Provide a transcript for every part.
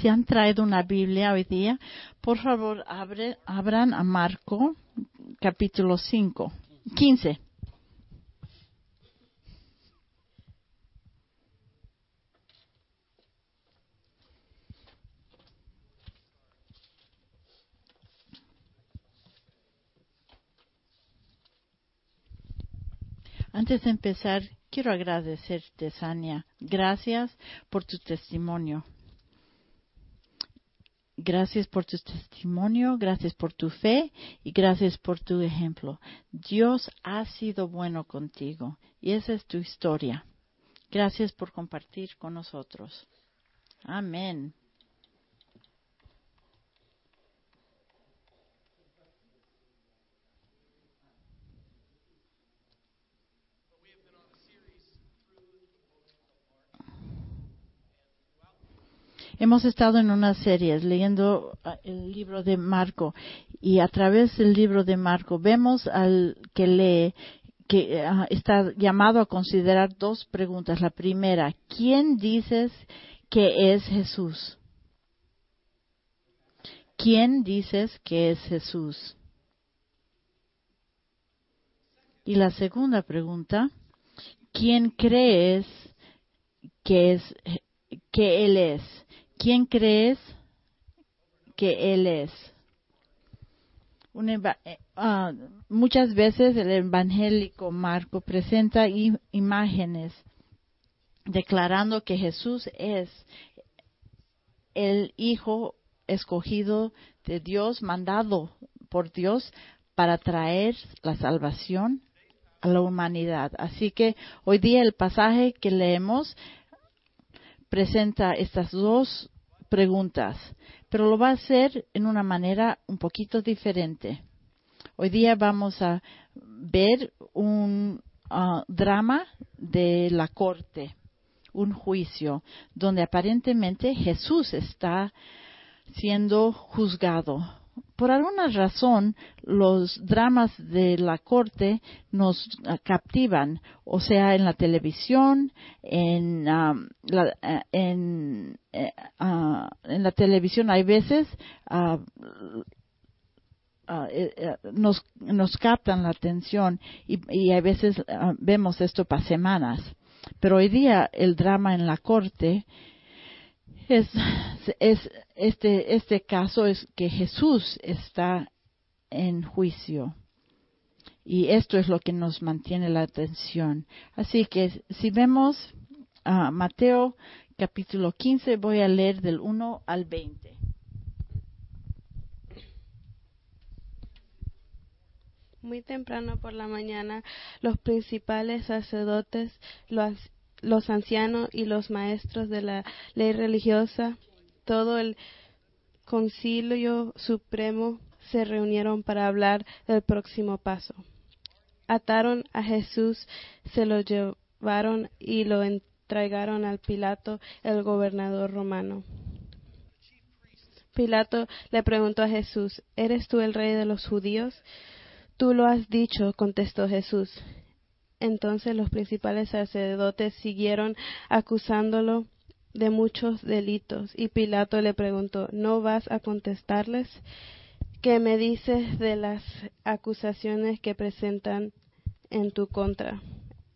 Si han traído una Biblia hoy día, por favor abre, abran a Marco capítulo 5, 15. Antes de empezar, quiero agradecerte, Sania. Gracias por tu testimonio. Gracias por tu testimonio, gracias por tu fe y gracias por tu ejemplo. Dios ha sido bueno contigo y esa es tu historia. Gracias por compartir con nosotros. Amén. Hemos estado en una serie leyendo ah, el libro de Marco y a través del libro de Marco vemos al que lee que ah, está llamado a considerar dos preguntas. La primera, ¿quién dices que es Jesús? ¿Quién dices que es Jesús? Y la segunda pregunta, ¿quién crees que es que él es? ¿Quién crees que Él es? Eh, ah, muchas veces el evangélico Marco presenta imágenes declarando que Jesús es el Hijo escogido de Dios, mandado por Dios para traer la salvación a la humanidad. Así que hoy día el pasaje que leemos presenta estas dos preguntas, pero lo va a hacer en una manera un poquito diferente. Hoy día vamos a ver un ah, drama de la corte, un juicio, donde aparentemente Jesús está siendo juzgado por alguna razón los dramas de la corte nos ah, captivan, o sea, en la televisión, en, la, eh, eh, ah, en, la televisión hay veces ah, eh, nos, nos captan la atención y, y a veces vemos esto para semanas. Pero hoy día el drama en la corte es, es este, este caso es que Jesús está en juicio. Y esto es lo que nos mantiene la atención. Así que si vemos a Mateo capítulo 15, voy a leer del 1 al 20. Muy temprano por la mañana, los principales sacerdotes, los los ancianos y los maestros de la ley religiosa, todo el concilio supremo se reunieron para hablar del próximo paso. Ataron a Jesús, se lo llevaron y lo entregaron al Pilato, el gobernador romano. Pilato le preguntó a Jesús, ¿eres tú el rey de los judíos? Tú lo has dicho, contestó Jesús. Entonces los principales sacerdotes siguieron acusándolo de muchos delitos y Pilato le preguntó, ¿no vas a contestarles? ¿Qué me dices de las acusaciones que presentan en tu contra?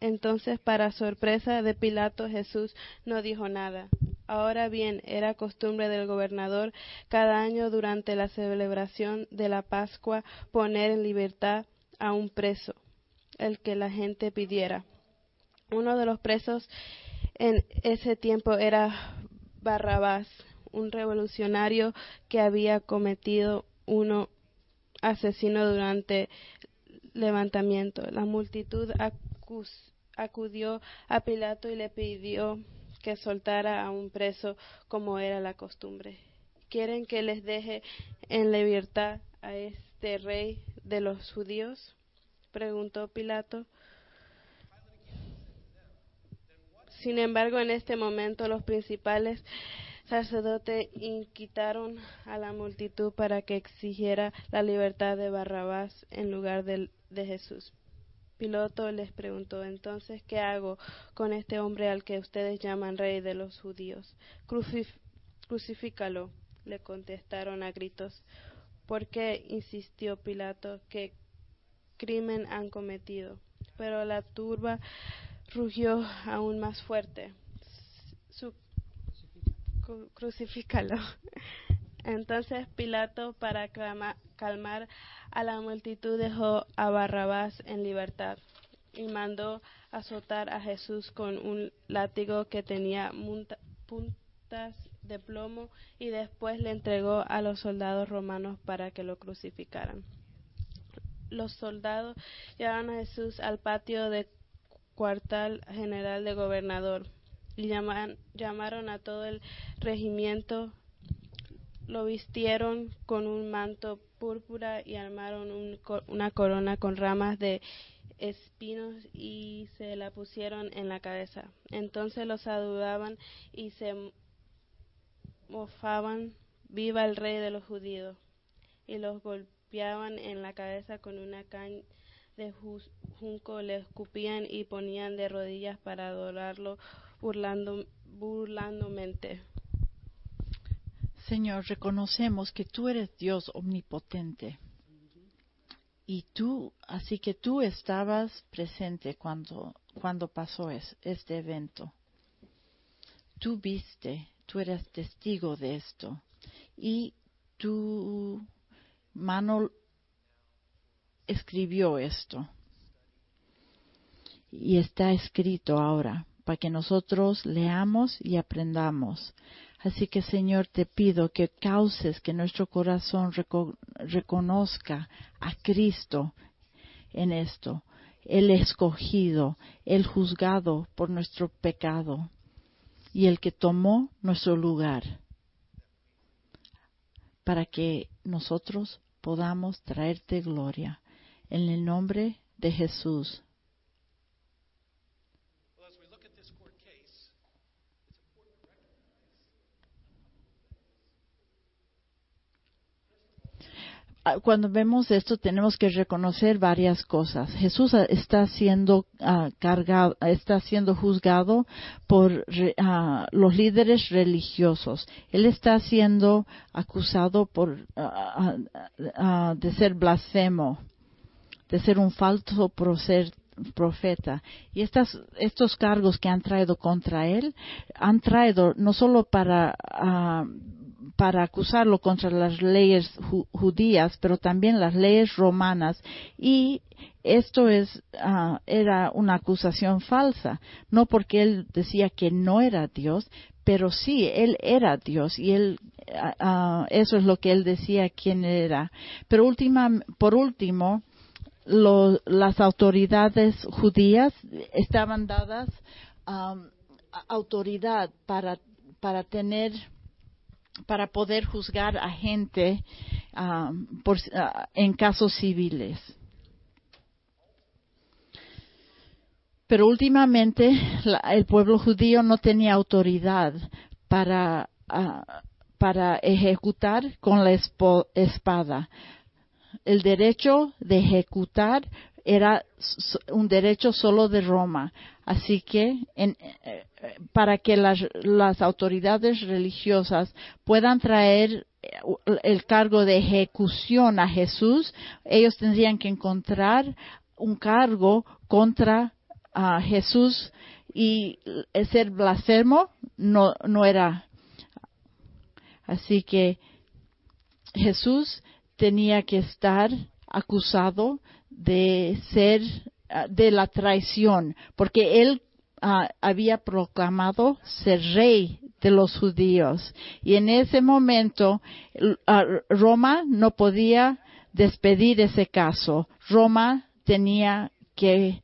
Entonces, para sorpresa de Pilato, Jesús no dijo nada. Ahora bien, era costumbre del gobernador cada año durante la celebración de la Pascua poner en libertad a un preso el que la gente pidiera. Uno de los presos en ese tiempo era Barrabás, un revolucionario que había cometido uno asesino durante levantamiento. La multitud acudió a Pilato y le pidió que soltara a un preso como era la costumbre. ¿Quieren que les deje en libertad a este rey de los judíos? Preguntó Pilato. Sin embargo, en este momento los principales sacerdotes inquitaron a la multitud para que exigiera la libertad de Barrabás en lugar de, de Jesús. Piloto les preguntó entonces, ¿qué hago con este hombre al que ustedes llaman rey de los judíos? crucifícalo, le contestaron a gritos. ¿Por qué? insistió Pilato, ¿qué crimen han cometido? Pero la turba rugió aún más fuerte. Crucifícalo. Entonces Pilato, para calmar a la multitud, dejó a Barrabás en libertad y mandó azotar a Jesús con un látigo que tenía puntas de plomo y después le entregó a los soldados romanos para que lo crucificaran. Los soldados llevaron a Jesús al patio de cuartel general de gobernador y llamaron a todo el regimiento, lo vistieron con un manto púrpura y armaron una corona con ramas de espinos y se la pusieron en la cabeza. Entonces los saludaban y se mofaban, viva el rey de los judíos, y los golpeaban en la cabeza con una caña de junco, le escupían y ponían de rodillas para adorarlo burlando, burlandomente. Señor, reconocemos que tú eres Dios omnipotente. Y tú, así que tú estabas presente cuando, cuando pasó este evento. Tú viste tú eres testigo de esto. Y tu mano escribió esto. Y está escrito ahora para que nosotros leamos y aprendamos. Así que Señor, te pido que causes que nuestro corazón reconozca a Cristo en esto, el escogido, el juzgado por nuestro pecado y el que tomó nuestro lugar para que nosotros podamos traerte gloria. En el nombre de Jesús. Cuando vemos esto tenemos que reconocer varias cosas. Jesús está siendo ah, cargado, está siendo juzgado por ah, los líderes religiosos. Él está siendo acusado por de ser blasfemo, de ser un falso profeta. Y estas, estos cargos que han traído contra él han traído no solo para para acusarlo contra las leyes judías, pero también las leyes romanas. Y esto es, ah, era una acusación falsa, no porque él decía que no era Dios, pero sí, él era Dios y él, ah, ah, eso es lo que él decía quién era. Pero última, por último, las autoridades judías estaban dadas autoridad para, para tener para poder juzgar a gente ah, ah, en casos civiles. Pero últimamente el pueblo judío no tenía autoridad para, ah, para ejecutar con la espada. El derecho de ejecutar era un derecho solo de Roma. Así que en, eh, para que las, autoridades religiosas puedan traer eh, el cargo de ejecución a Jesús, ellos tendrían que encontrar un cargo contra Jesús y ser blasfemo no, no era. Así que Jesús tenía que estar acusado de ser de la traición, porque él ah, había proclamado ser rey de los judíos. Y en ese momento ah, Roma no podía despedir ese caso. Roma tenía que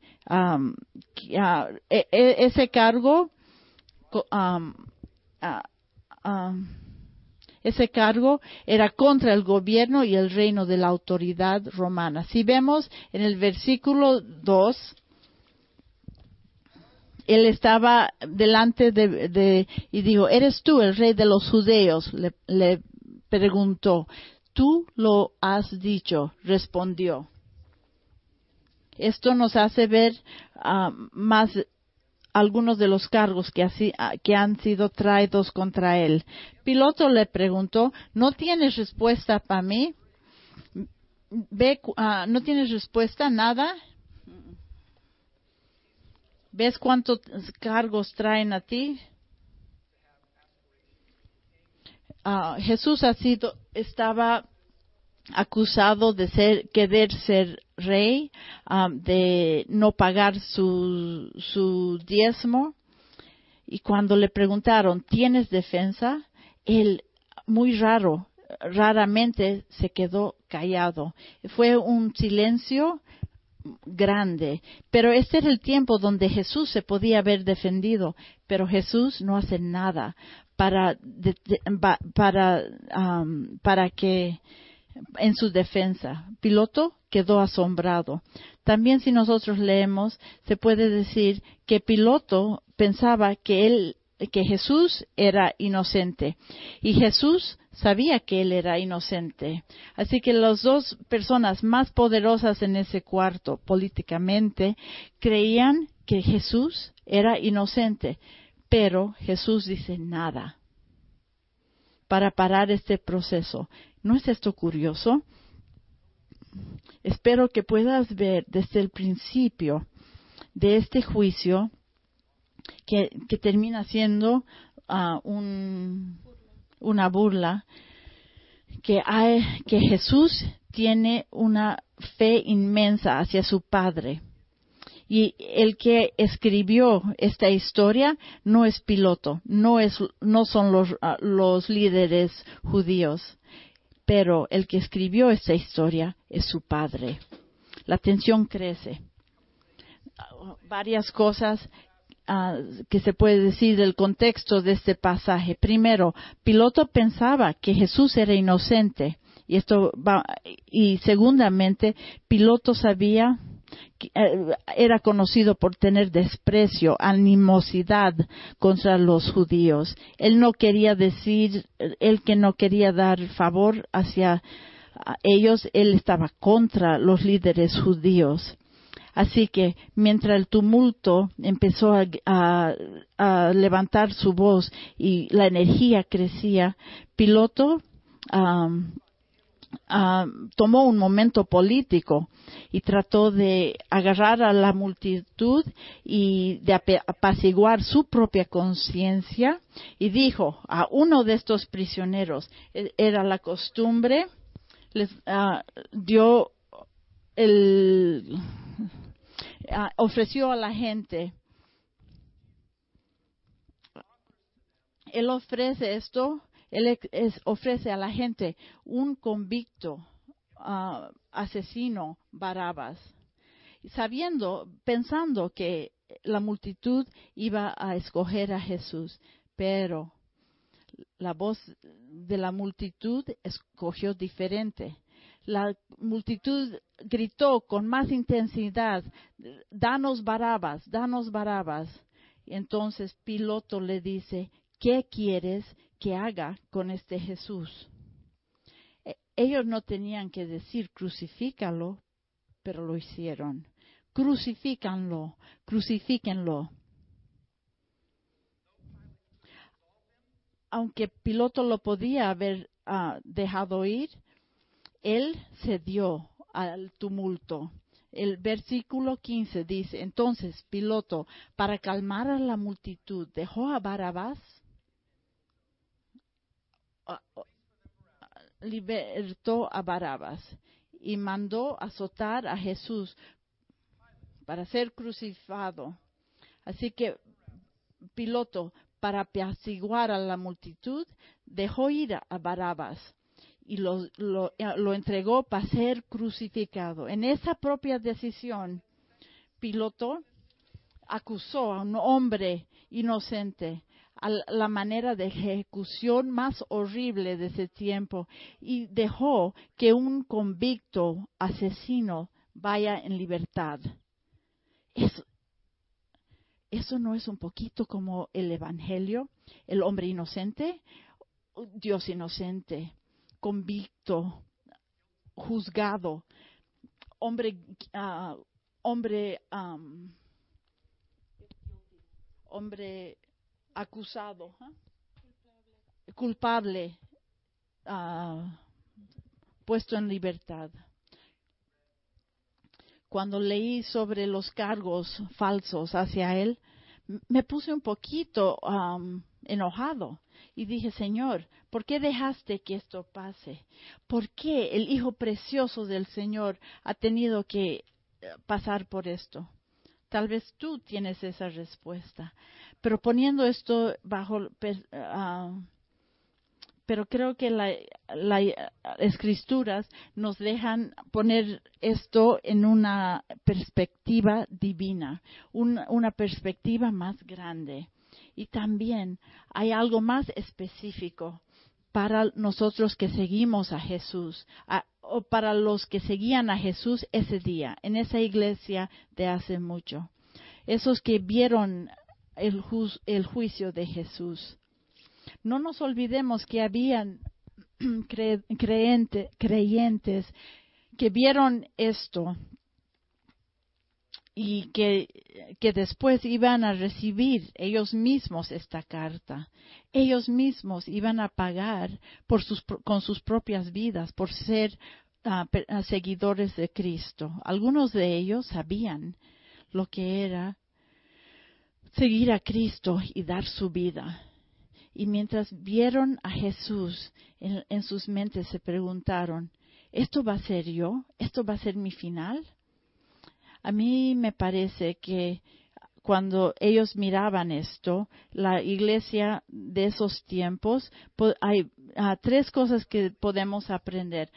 e, e, ese cargo ese cargo era contra el gobierno y el reino de la autoridad romana. Si vemos en el versículo 2, él estaba delante de, y dijo, ¿eres tú el rey de los judeos? Le, preguntó. Tú lo has dicho, respondió. Esto nos hace ver ah, más algunos de los cargos que, que han sido traídos contra él. Piloto le preguntó, ¿no tienes respuesta para mí? Ah, ¿No tienes respuesta? ¿Nada? ¿Ves cuántos cargos traen a ti? Ah, Jesús ha sido, estaba acusado de ser, querer ser rey, ah, de no pagar su, su diezmo. Y cuando le preguntaron, ¿tienes defensa? Él, muy raro, raramente se quedó callado. Fue un silencio grande. Pero este era el tiempo donde Jesús se podía haber defendido, pero Jesús no hace nada para, para, para que en su defensa. Piloto quedó asombrado. También si nosotros leemos, se puede decir que Piloto pensaba que él que Jesús era inocente y Jesús sabía que él era inocente. Así que las dos personas más poderosas en ese cuarto políticamente creían que Jesús era inocente, pero Jesús dice nada para parar este proceso. ¿No es esto curioso? Espero que puedas ver desde el principio de este juicio que, termina siendo uh, un, una burla, que, hay, que Jesús tiene una fe inmensa hacia su Padre. Y el que escribió esta historia no es piloto, no, es, no son los, los líderes judíos, pero el que escribió esta historia es su Padre. La tensión crece. Varias cosas Ah, que se puede decir del contexto de este pasaje. Primero, Piloto pensaba que Jesús era inocente y esto va, y segundamente, Piloto sabía era conocido por tener desprecio, animosidad contra los judíos. Él no quería decir, él que no quería dar favor hacia ellos, él estaba contra los líderes judíos. Así que mientras el tumulto empezó a, levantar su voz y la energía crecía, Piloto tomó un momento político y trató de agarrar a la multitud y de apaciguar su propia conciencia y dijo a uno de estos prisioneros, e, era la costumbre, les ah, dio el Ah, ofreció a la gente. Él ofrece esto, él ofrece a la gente un convicto ah, asesino, Barabas, sabiendo, pensando que la multitud iba a escoger a Jesús, pero la voz de la multitud escogió diferente la multitud gritó con más intensidad, danos Barabas, danos Barabas. entonces Piloto le dice, ¿qué quieres que haga con este Jesús? E, ellos no tenían que decir crucifícalo, pero lo hicieron. Crucifícanlo, crucifíquenlo. Aunque Piloto lo podía haber ah, dejado ir, él cedió al tumulto. El versículo 15 dice, entonces Piloto, para calmar a la multitud, dejó a Barabás, libertó a Barabás y mandó azotar a Jesús para ser crucificado. Así que Piloto, para apaciguar a la multitud, dejó ir a Barabás y lo, lo, entregó para ser crucificado. En esa propia decisión, Piloto acusó a un hombre inocente a la manera de ejecución más horrible de ese tiempo y dejó que un convicto asesino vaya en libertad. Eso, eso no es un poquito como el Evangelio, el hombre inocente, Dios inocente convicto, juzgado, hombre, uh, hombre um, hombre acusado, culpable, ah, puesto en libertad. Cuando leí sobre los cargos falsos hacia él, me puse un poquito enojado y dije, Señor, ¿por qué dejaste que esto pase? ¿Por qué el Hijo precioso del Señor ha tenido que eh, pasar por esto? Tal vez tú tienes esa respuesta, pero poniendo esto bajo, uh, pero creo que las la, escrituras nos dejan poner esto en una perspectiva divina, una perspectiva más grande. Y también hay algo más específico para nosotros que seguimos a Jesús, o para los que seguían a Jesús ese día, en esa iglesia de hace mucho. Esos que vieron el, juicio de Jesús. No nos olvidemos que habían creyentes que vieron esto y que, que, después iban a recibir ellos mismos esta carta. Ellos mismos iban a pagar por sus, con sus propias vidas por ser ah, ah, seguidores de Cristo. Algunos de ellos sabían lo que era seguir a Cristo y dar su vida. Y mientras vieron a Jesús en, en sus mentes se preguntaron, ¿esto va a ser yo? ¿Esto va a ser mi final? A mí me parece que cuando ellos miraban esto, la iglesia de esos tiempos, hay ah, tres cosas que podemos aprender.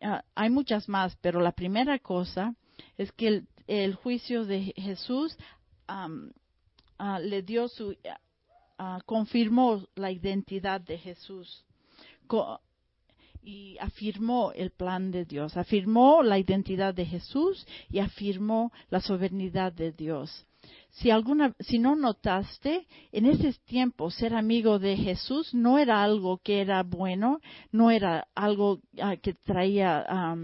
Ah, hay muchas más, pero la primera cosa es que el, juicio de Jesús ah, le dio su, confirmó la identidad de Jesús y afirmó el plan de Dios, afirmó la identidad de Jesús y afirmó la soberanía de Dios. Si alguna, si no notaste, en ese tiempo ser amigo de Jesús no era algo que era bueno, no era algo ah, que traía ah,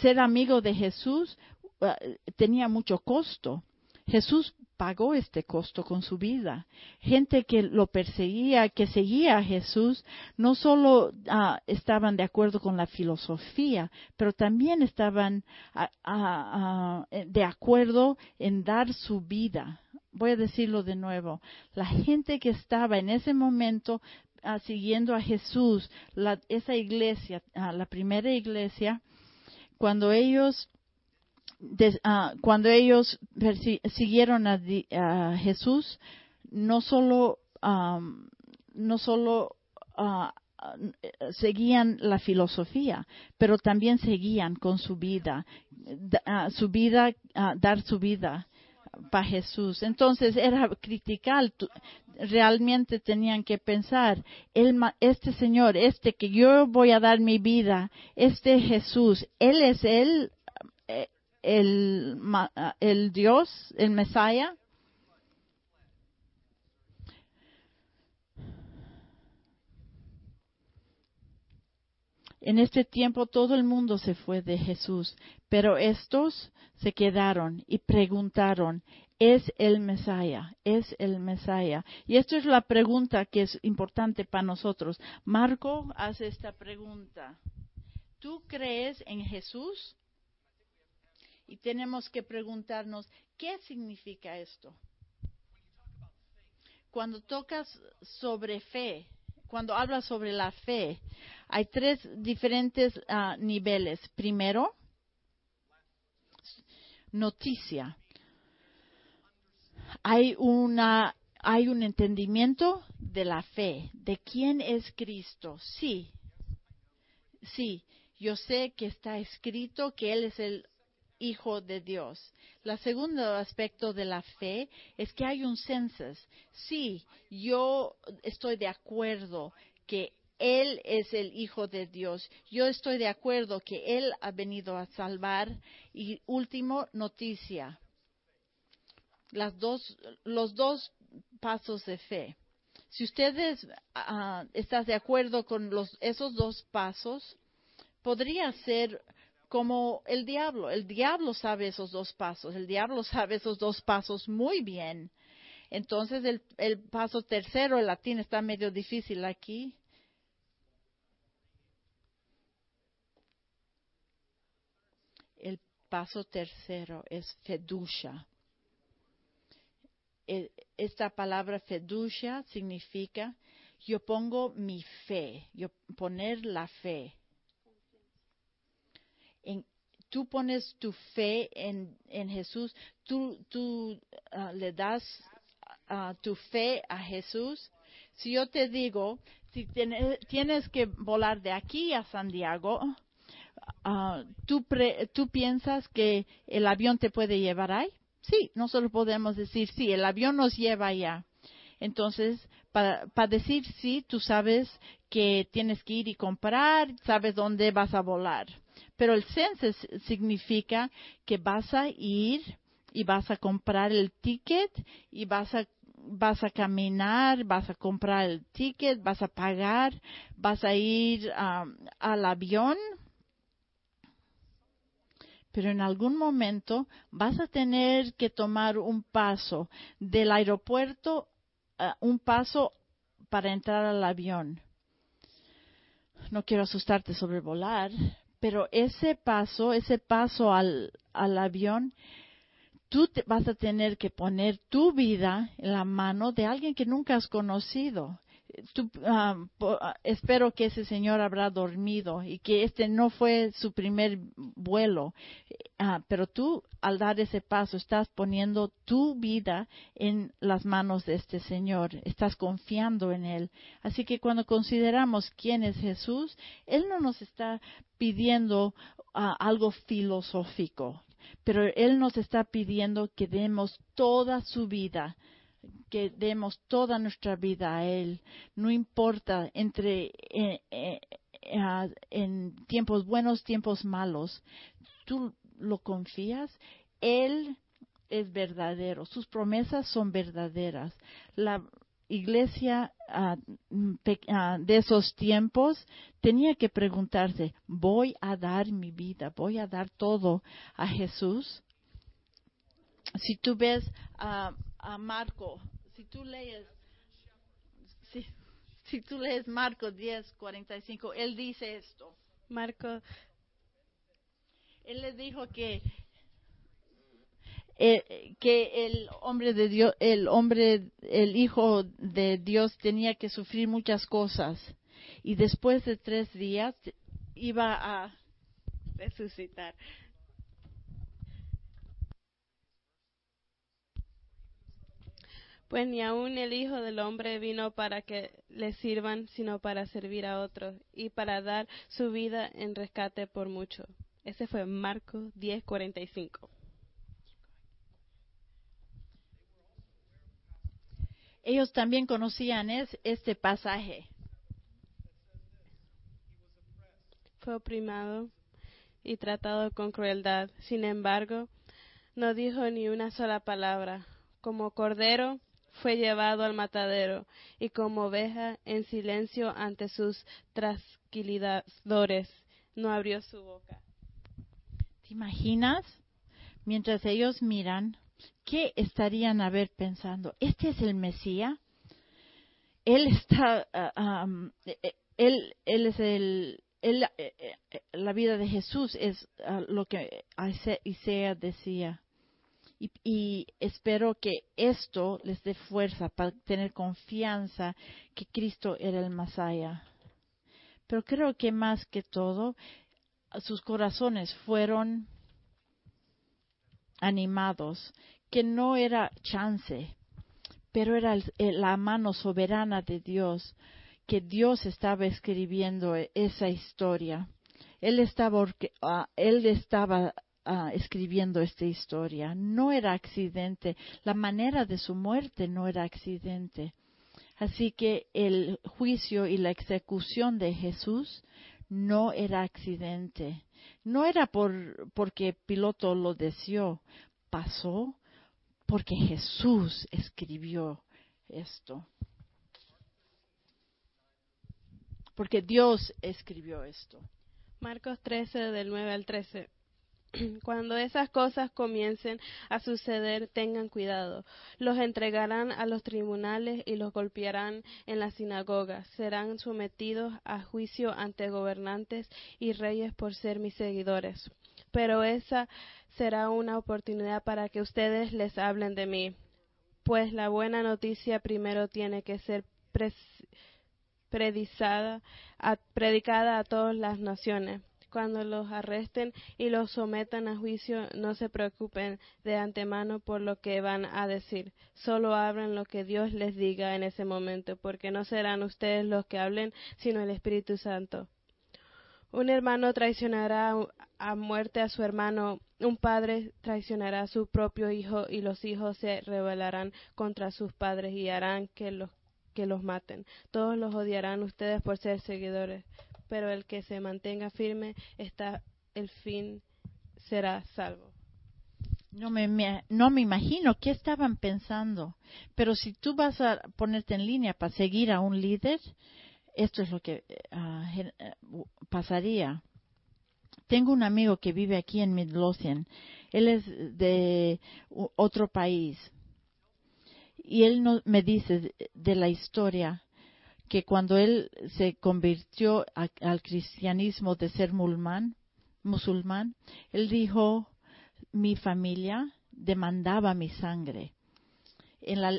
ser amigo de Jesús ah, tenía mucho costo. Jesús pagó este costo con su vida. Gente que lo perseguía, que seguía a Jesús, no solo ah, estaban de acuerdo con la filosofía, pero también estaban ah, ah, de acuerdo en dar su vida. Voy a decirlo de nuevo. La gente que estaba en ese momento siguiendo a Jesús, esa iglesia, la primera iglesia, cuando ellos Ah, cuando ellos siguieron a, Jesús, no solo, no solo ah, seguían la filosofía, pero también seguían con su vida, ah, su vida, dar su vida para Jesús. Entonces era critical, realmente tenían que pensar, este Señor, este que yo voy a dar mi vida, este Jesús, Él es eh, el, el Dios, el Mesías. En este tiempo todo el mundo se fue de Jesús, pero estos se quedaron y preguntaron, ¿es el Mesías? ¿Es el Mesías? Y esta es la pregunta que es importante para nosotros. Marco hace esta pregunta. ¿Tú crees en Jesús? Y tenemos que preguntarnos, ¿qué significa esto? Cuando tocas sobre fe, cuando hablas sobre la fe, hay tres diferentes ah, niveles. Primero, noticia. Hay una hay un entendimiento de la fe, de quién es Cristo. Sí, sí, yo sé que está escrito que Él es el hijo de Dios. El segundo aspecto de la fe es que hay un census. Sí, yo estoy de acuerdo que él es el Hijo de Dios. Yo estoy de acuerdo que Él ha venido a salvar. Y último, noticia. Las dos, los dos pasos de fe. Si ustedes uh, están de acuerdo con los, esos dos pasos, podría ser como el diablo. El diablo sabe esos dos pasos. El diablo sabe esos dos pasos muy bien. Entonces el, el paso tercero, el latín está medio difícil aquí. El paso tercero es feducia. E, esta palabra feducia significa yo pongo mi fe, yo poner la fe. En, tú pones tu fe en, Jesús, tú, tú uh, le das uh, tu fe a Jesús. Si yo te digo, si tienes, que volar de aquí a Santiago, uh, ¿tú, pre, ¿tú piensas que el avión te puede llevar ahí? Sí, nosotros podemos decir, sí, el avión nos lleva allá. Entonces, para, para, decir sí, tú sabes que tienes que ir y comprar, sabes dónde vas a volar. Pero el census significa que vas a ir y vas a comprar el ticket y vas a vas a caminar, vas a comprar el ticket, vas a pagar, vas a ir um, al avión, pero en algún momento vas a tener que tomar un paso del aeropuerto, uh, un paso para entrar al avión. No quiero asustarte sobre volar, pero ese paso, ese paso al, al avión, tú te vas a tener que poner tu vida en la mano de alguien que nunca has conocido. Tú, uh, espero que ese señor habrá dormido y que este no fue su primer vuelo. Uh, pero tú, al dar ese paso, estás poniendo tu vida en las manos de este señor. Estás confiando en él. Así que cuando consideramos quién es Jesús, él no nos está pidiendo algo filosófico pero Él nos está pidiendo que demos toda su vida, que demos toda nuestra vida a Él. No importa entre eh, eh, en tiempos buenos, tiempos malos. Tú lo confías. Él es verdadero. Sus promesas son verdaderas. La, iglesia de esos tiempos tenía que preguntarse, ¿voy a dar mi vida? ¿Voy a dar todo a Jesús? Si tú ves a Marco, si tú lees, si, si tú lees Marco 10, 45, él dice esto. Marco. Él le dijo que eh, que el hombre de Dios, el hombre, el hijo de Dios tenía que sufrir muchas cosas y después de tres días iba a resucitar. Pues ni aun el Hijo del Hombre vino para que le sirvan, sino para servir a otros y para dar su vida en rescate por mucho. Ese fue Marcos 10:45. ellos también conocían es, este pasaje. Fue oprimado y tratado con crueldad. Sin embargo, no dijo ni una sola palabra. Como cordero fue llevado al matadero y como oveja en silencio ante sus trasquiladores no abrió su boca. ¿Te imaginas? Mientras ellos miran, ¿qué estarían a ver pensando? ¿Este es el Mesías? Él está, uh, él, él es el, él, eh, la vida de Jesús es uh, lo que Isaías decía. Y, espero que esto les dé fuerza para tener confianza que Cristo era el Masaya. Pero creo que más que todo, sus corazones fueron animados, que no era chance, pero era la mano soberana de Dios, que Dios estaba escribiendo esa historia. Él estaba, uh, él estaba uh, escribiendo esta historia. No era accidente. La manera de su muerte no era accidente. Así que el juicio y la ejecución de Jesús no era accidente. No era por, porque Piloto lo deseó. Pasó porque Jesús escribió esto. Porque Dios escribió esto. Marcos 13 del 9 al 13. Cuando esas cosas comiencen a suceder, tengan cuidado. Los entregarán a los tribunales y los golpearán en las sinagogas. Serán sometidos a juicio ante gobernantes y reyes por ser mis seguidores. Pero esa será una oportunidad para que ustedes les hablen de mí. Pues la buena noticia primero tiene que ser predicada a todas las naciones cuando los arresten y los sometan a juicio, no se preocupen de antemano por lo que van a decir. Solo hablen lo que Dios les diga en ese momento, porque no serán ustedes los que hablen, sino el Espíritu Santo. Un hermano traicionará a muerte a su hermano, un padre traicionará a su propio hijo y los hijos se rebelarán contra sus padres y harán que los que los maten. Todos los odiarán ustedes por ser seguidores, pero el que se mantenga firme está el fin será salvo. No me, no me imagino qué estaban pensando, pero si tú vas a ponerte en línea para seguir a un líder, esto es lo que ah, eh, pasaría. Tengo un amigo que vive aquí en Midlothian. Él es de otro país. Y él no, me dice de la historia que cuando él se convirtió al cristianismo de ser musulmán, musulmán, él dijo, mi familia demandaba mi sangre. En la,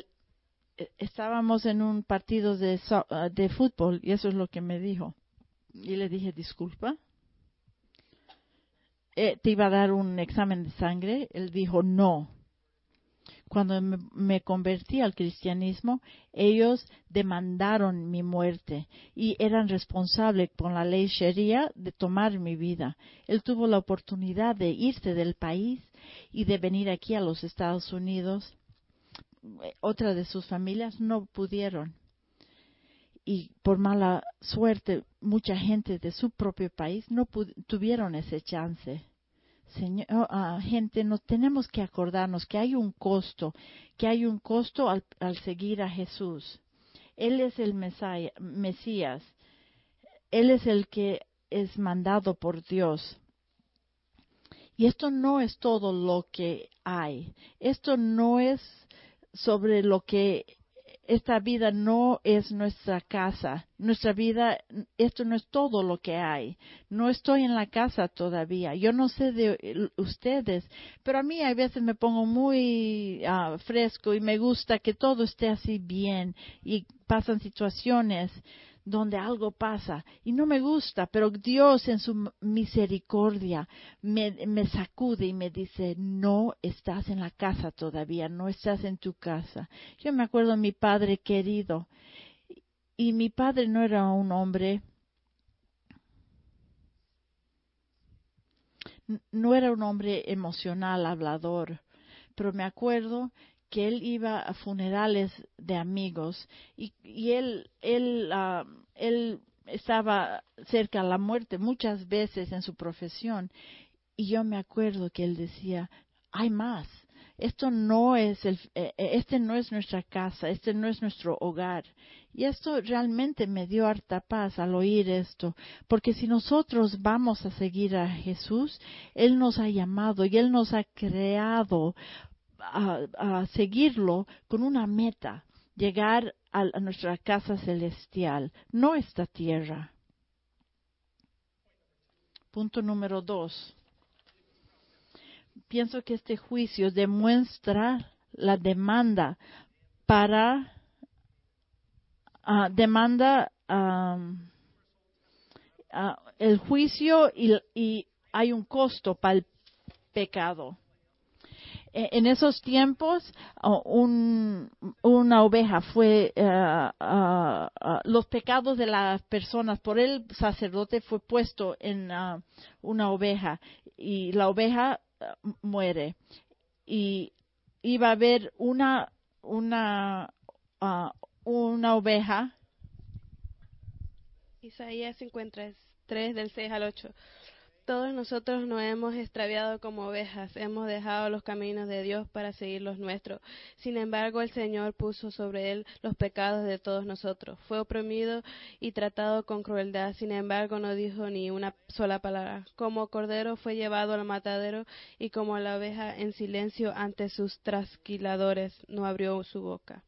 estábamos en un partido de, de fútbol y eso es lo que me dijo. Y le dije, disculpa. Eh, ¿Te iba a dar un examen de sangre? Él dijo, no cuando me, convertí al cristianismo, ellos demandaron mi muerte y eran responsables con la ley Sharia de tomar mi vida. Él tuvo la oportunidad de irse del país y de venir aquí a los Estados Unidos. Otra de sus familias no pudieron. Y por mala suerte, mucha gente de su propio país no tuvieron ese chance. Señor, oh, ah, gente, nos tenemos que acordarnos que hay un costo, que hay un costo al, seguir a Jesús. Él es el Mesías, Él es el que es mandado por Dios. Y esto no es todo lo que hay. Esto no es sobre lo que esta vida no es nuestra casa, nuestra vida, esto no es todo lo que hay. No estoy en la casa todavía. Yo no sé de ustedes, pero a mí a veces me pongo muy ah, fresco y me gusta que todo esté así bien y pasan situaciones donde algo pasa y no me gusta, pero Dios en su misericordia me, sacude y me dice, no estás en la casa todavía, no estás en tu casa. Yo me acuerdo de mi padre querido y mi padre no era un hombre, no era un hombre emocional, hablador, pero me acuerdo que él iba a funerales de amigos y, él, él, ah, él estaba cerca de la muerte muchas veces en su profesión y yo me acuerdo que él decía, hay más. Esto no es el, eh, eh, este no es nuestra casa, este no es nuestro hogar. Y esto realmente me dio harta paz al oír esto, porque si nosotros vamos a seguir a Jesús, Él nos ha llamado y Él nos ha creado a, seguirlo con una meta, llegar a, nuestra casa celestial, no esta tierra. Punto número dos. Pienso que este juicio demuestra la demanda para uh, demanda el juicio y, y hay un costo para el pecado. E, en esos tiempos una oveja fue eh, los pecados de las personas por el sacerdote fue puesto en ah, una oveja y la oveja ah, muere. Y iba a haber una una ah, una oveja. Isaías 53 del 6 al 8 Todos nosotros nos hemos extraviado como ovejas, hemos dejado los caminos de Dios para seguir los nuestros. Sin embargo, el Señor puso sobre él los pecados de todos nosotros. Fue oprimido y tratado con crueldad, sin embargo, no dijo ni una sola palabra. Como cordero fue llevado al matadero y como la oveja en silencio ante sus trasquiladores no abrió su boca.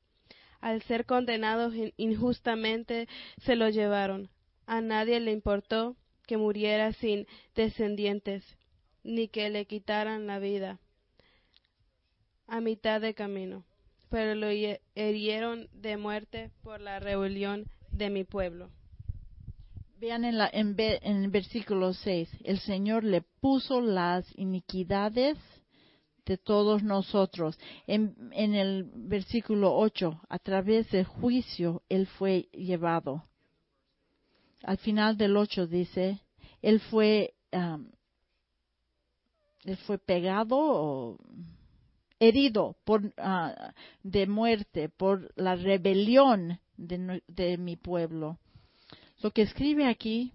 Al ser condenados injustamente se lo llevaron. A nadie le importó que muriera sin descendientes, ni que le quitaran la vida a mitad de camino, pero lo herieron de muerte por la rebelión de mi pueblo. Vean en, la, en, el versículo 6, el Señor le puso las iniquidades de todos nosotros. En, en el versículo 8, a través del juicio, Él fue llevado al final del 8 dice, él fue, él fue pegado o herido por, ah, de muerte por la rebelión de, mi pueblo. Lo que escribe aquí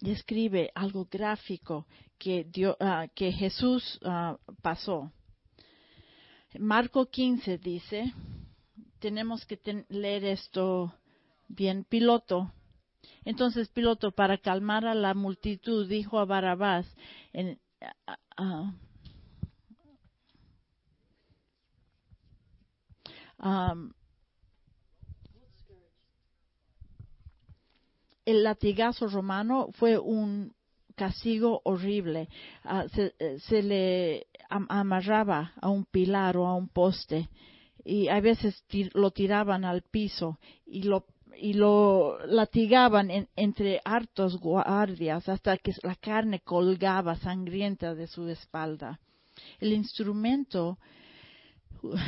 describe algo gráfico que, ah, que Jesús ah, pasó. Marco 15 dice, tenemos que leer esto Bien, piloto. Entonces Piloto, para calmar a la multitud, dijo a Barabás, en, el latigazo romano fue un castigo horrible. Ah, se, se, le amarraba a un pilar o a un poste y a veces lo tiraban al piso y lo y lo latigaban entre hartos guardias hasta que la carne colgaba sangrienta de su espalda. El instrumento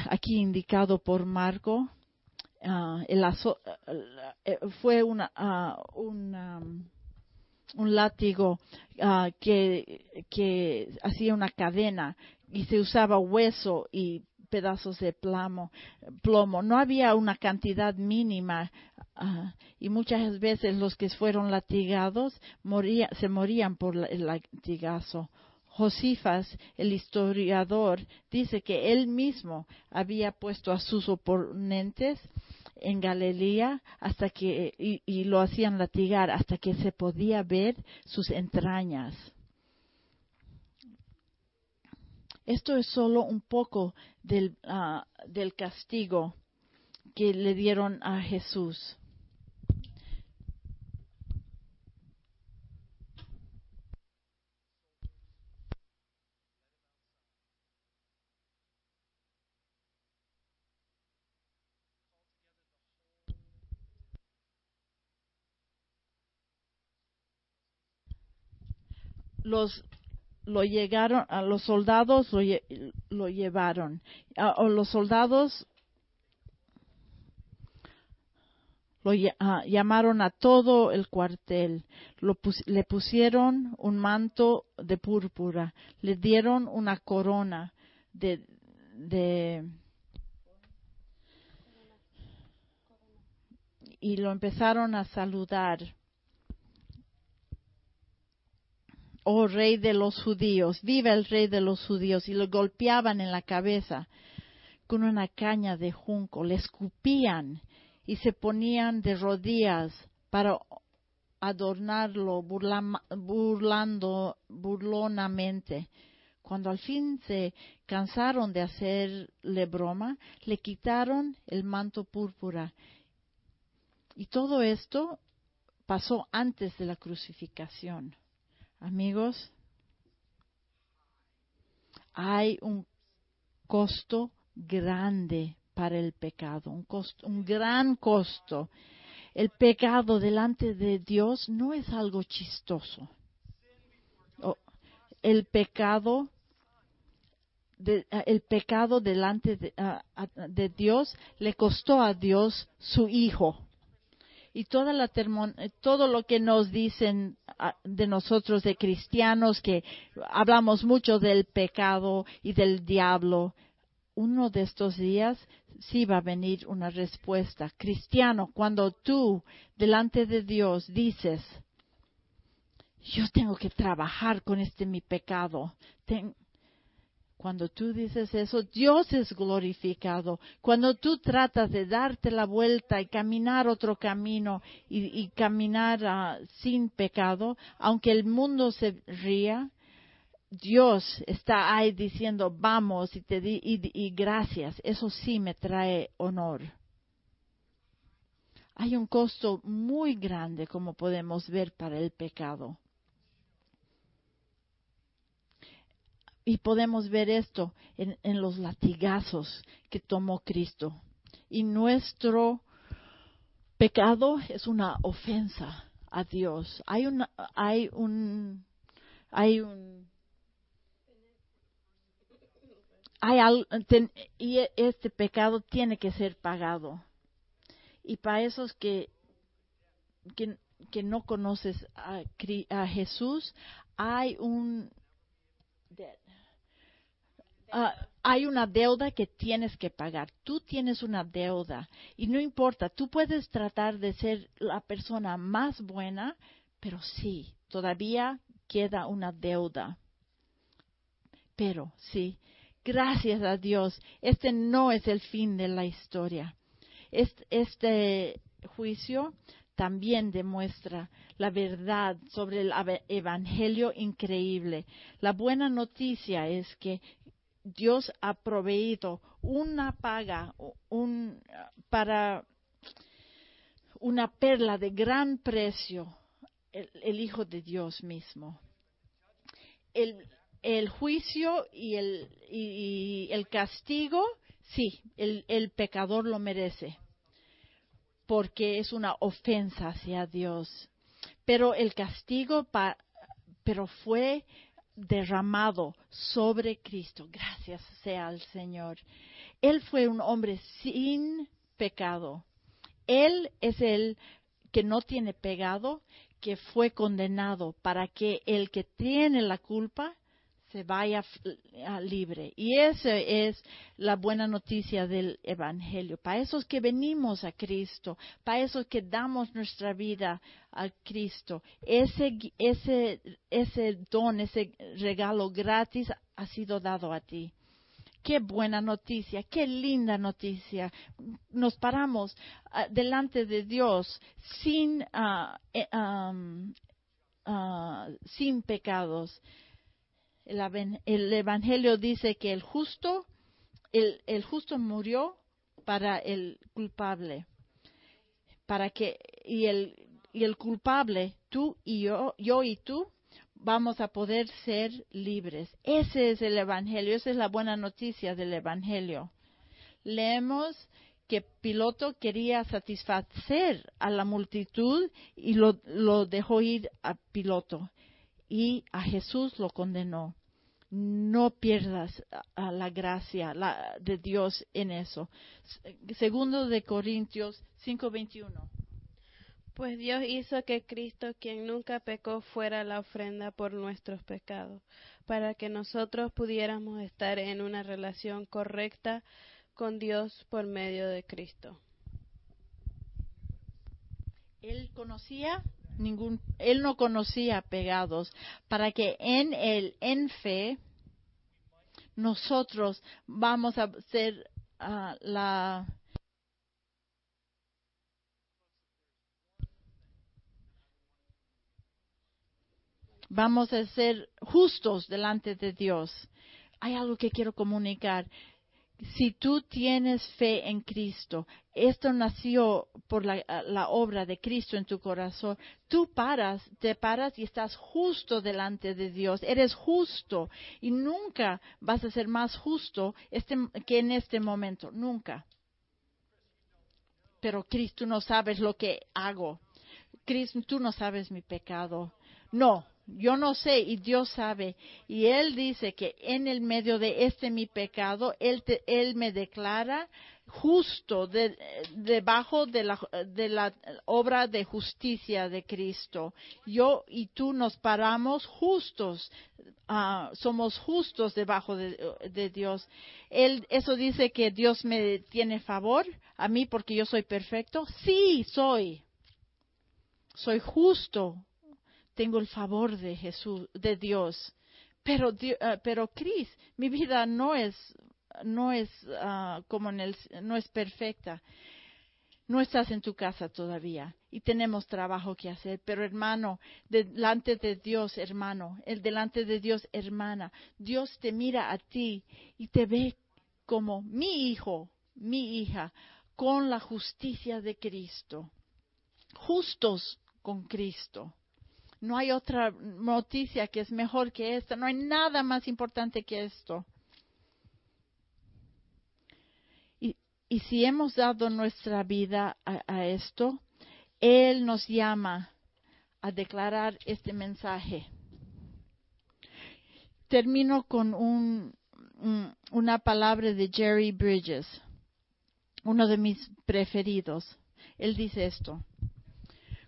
aquí indicado por Marco ah, eh, fue una, un, un látigo ah, que, que hacía una cadena y se usaba hueso y pedazos de plomo. plomo. No había una cantidad mínima ah, y muchas veces los que fueron latigados se morían por el latigazo. Josifas, el historiador, dice que él mismo había puesto a sus oponentes en Galilea hasta que y lo hacían latigar hasta que se podía ver sus entrañas. Esto es solo un poco del, ah, del castigo que le dieron a Jesús. los lo llegaron, a los soldados lo, llevaron, a, los soldados lo llamaron a todo el cuartel, le pusieron un manto de púrpura, le dieron una corona de, de y lo empezaron a saludar oh rey de los judíos, viva el rey de los judíos, y lo golpeaban en la cabeza con una caña de junco, le escupían y se ponían de rodillas para adornarlo burlando burlonamente. Cuando al fin se cansaron de hacerle broma, le quitaron el manto púrpura. Y todo esto pasó antes de la crucificación. Amigos, hay un costo grande para el pecado, un, costo, un gran costo. El pecado delante de Dios no es algo chistoso. el pecado el pecado delante de, de, Dios le costó a Dios su hijo y toda la eh, todo lo que nos dicen ah, de nosotros de cristianos que hablamos mucho del pecado y del diablo uno de estos días sí va a venir una respuesta cristiano cuando tú delante de Dios dices yo tengo que trabajar con este mi pecado. Cuando tú dices eso, Dios es glorificado. Cuando tú tratas de darte la vuelta y caminar otro camino y, caminar ah, sin pecado, aunque el mundo se ría, Dios está ahí diciendo vamos y te di y gracias. Eso sí me trae honor hay un costo muy grande, como podemos ver, para el pecado. Y podemos ver esto en, los latigazos que tomó Cristo. Y nuestro pecado es una ofensa a Dios. Hay un, hay un, hay un, hay y este pecado tiene que ser pagado. Y para esos que, que, no conoces a, a, Jesús, hay un ah, hay una deuda que tienes que pagar. Tú tienes una deuda y no importa, tú puedes tratar de ser la persona más buena, pero sí, todavía queda una deuda. Pero sí, gracias a Dios, este no es el fin de la historia. Este, juicio también demuestra la verdad sobre el Evangelio increíble. La buena noticia es que Dios ha proveído una paga un, para una perla de gran precio, el, Hijo de Dios mismo. El, juicio y el, y el castigo, sí, el, pecador lo merece porque es una ofensa hacia Dios. Pero el castigo pero fue derramado sobre Cristo. Gracias sea al Señor. Él fue un hombre sin pecado. Él es el que no tiene pecado, que fue condenado para que el que tiene la culpa se vaya libre. Y esa es la buena noticia del Evangelio. Para esos que venimos a Cristo, para esos que damos nuestra vida a Cristo, ese, ese, ese don, ese regalo gratis ha sido dado a ti. Qué buena noticia, qué linda noticia. Nos paramos ah, delante de Dios sin, ah, sin pecados el, Evangelio dice que el justo, el, justo murió para el culpable, para que y el y el culpable, tú y yo, yo y tú, vamos a poder ser libres. Ese es el Evangelio, esa es la buena noticia del Evangelio. Leemos que Piloto quería satisfacer a la multitud y lo, lo dejó ir a Piloto y a Jesús lo condenó. No pierdas la gracia de Dios en eso. Segundo de Corintios 5:21. Pues Dios hizo que Cristo, quien nunca pecó, fuera la ofrenda por nuestros pecados, para que nosotros pudiéramos estar en una relación correcta con Dios por medio de Cristo. Él conocía ningún, él no conocía pegados, para que en él, en fe, nosotros vamos a ser ah, la vamos a ser justos delante de Dios. Hay algo que quiero comunicar si tú tienes fe en Cristo, esto nació por la, obra de Cristo en tu corazón, tú paras, te paras y estás justo delante de Dios, eres justo y nunca vas a ser más justo este, que en este momento, nunca. Pero Cristo, no sabes lo que hago. Cristo, tú no sabes mi pecado. No, yo no sé y Dios sabe. Y Él dice que en el medio de este mi pecado, Él, él me declara justo debajo de, la, de la obra de justicia de Cristo. Yo y tú nos paramos justos, ah, somos justos debajo de, de, Dios. Él, eso dice que Dios me tiene favor a mí porque yo soy perfecto. Sí, soy. Soy justo tengo el favor de Jesús, de Dios. Pero, uh, pero Cris, mi vida no es, no es uh, como en el, no es perfecta. No estás en tu casa todavía y tenemos trabajo que hacer, pero hermano, delante de Dios, hermano, el delante de Dios, hermana, Dios te mira a ti y te ve como mi hijo, mi hija, con la justicia de Cristo, justos con Cristo. No hay otra noticia que es mejor que esta, no hay nada más importante que esto. Y, si hemos dado nuestra vida a, a esto, Él nos llama a declarar este mensaje. Termino con un, una palabra de Jerry Bridges, uno de mis preferidos. Él dice esto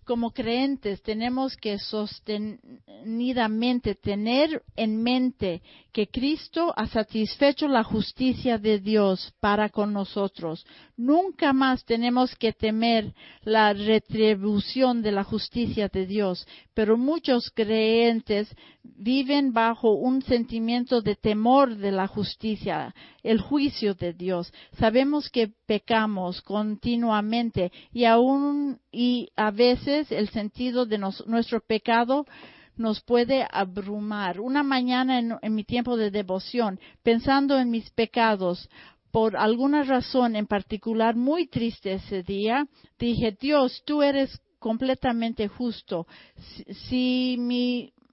como creyentes tenemos que sostenidamente tener en mente que Cristo ha satisfecho la justicia de Dios para con nosotros. Nunca más tenemos que temer la retribución de la justicia de Dios, pero muchos creyentes viven bajo un sentimiento de temor de la justicia, el juicio de Dios. Sabemos que pecamos continuamente y aún y a veces el sentido de nuestro pecado nos puede abrumar. Una mañana en, mi tiempo de devoción, pensando en mis pecados, por alguna razón en particular muy triste ese día, dije, Dios, tú eres completamente justo. Si,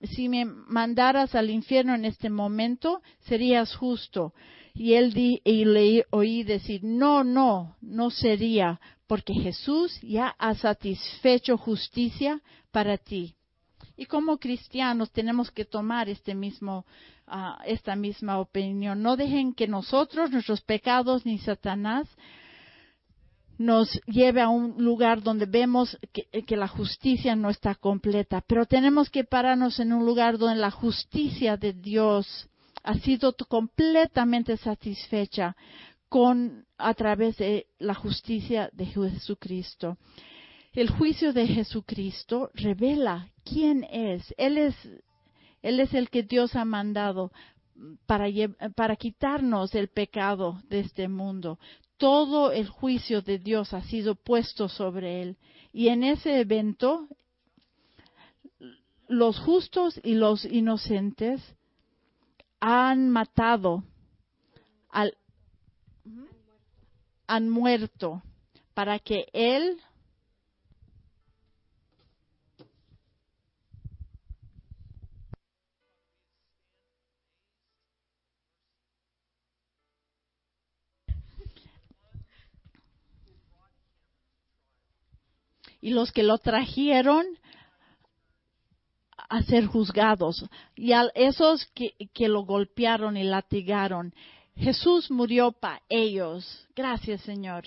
si me mandaras al infierno en este momento, serías justo. Y él di, y le oí decir, no, no, no sería, porque Jesús ya ha satisfecho justicia para ti. Y como cristianos tenemos que tomar este mismo, uh, esta misma opinión. No dejen que nosotros, nuestros pecados, ni Satanás, nos lleve a un lugar donde vemos que, que, la justicia no está completa, pero tenemos que pararnos en un lugar donde la justicia de Dios ha sido completamente satisfecha con a través de la justicia de Jesucristo. El juicio de Jesucristo revela quién es. Él es, él es el que Dios ha mandado para, para quitarnos el pecado de este mundo. Todo el juicio de Dios ha sido puesto sobre él. Y en ese evento, los justos y los inocentes han matado, al, han muerto para que Él y los que lo trajeron a ser juzgados. Y a esos que, que lo golpearon y latigaron, Jesús murió para ellos. Gracias, Señor,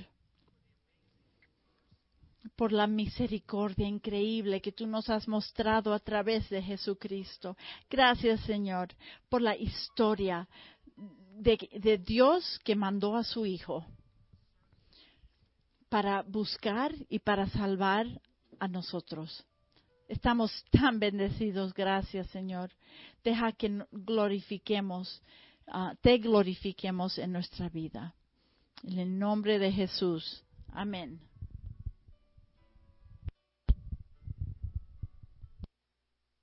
por la misericordia increíble que tú nos has mostrado a través de Jesucristo. Gracias, Señor, por la historia de, de Dios que mandó a su Hijo para buscar y para salvar a nosotros. Estamos tan bendecidos, gracias Señor. Deja que glorifiquemos, uh, te glorifiquemos en nuestra vida. En el nombre de Jesús. Amén.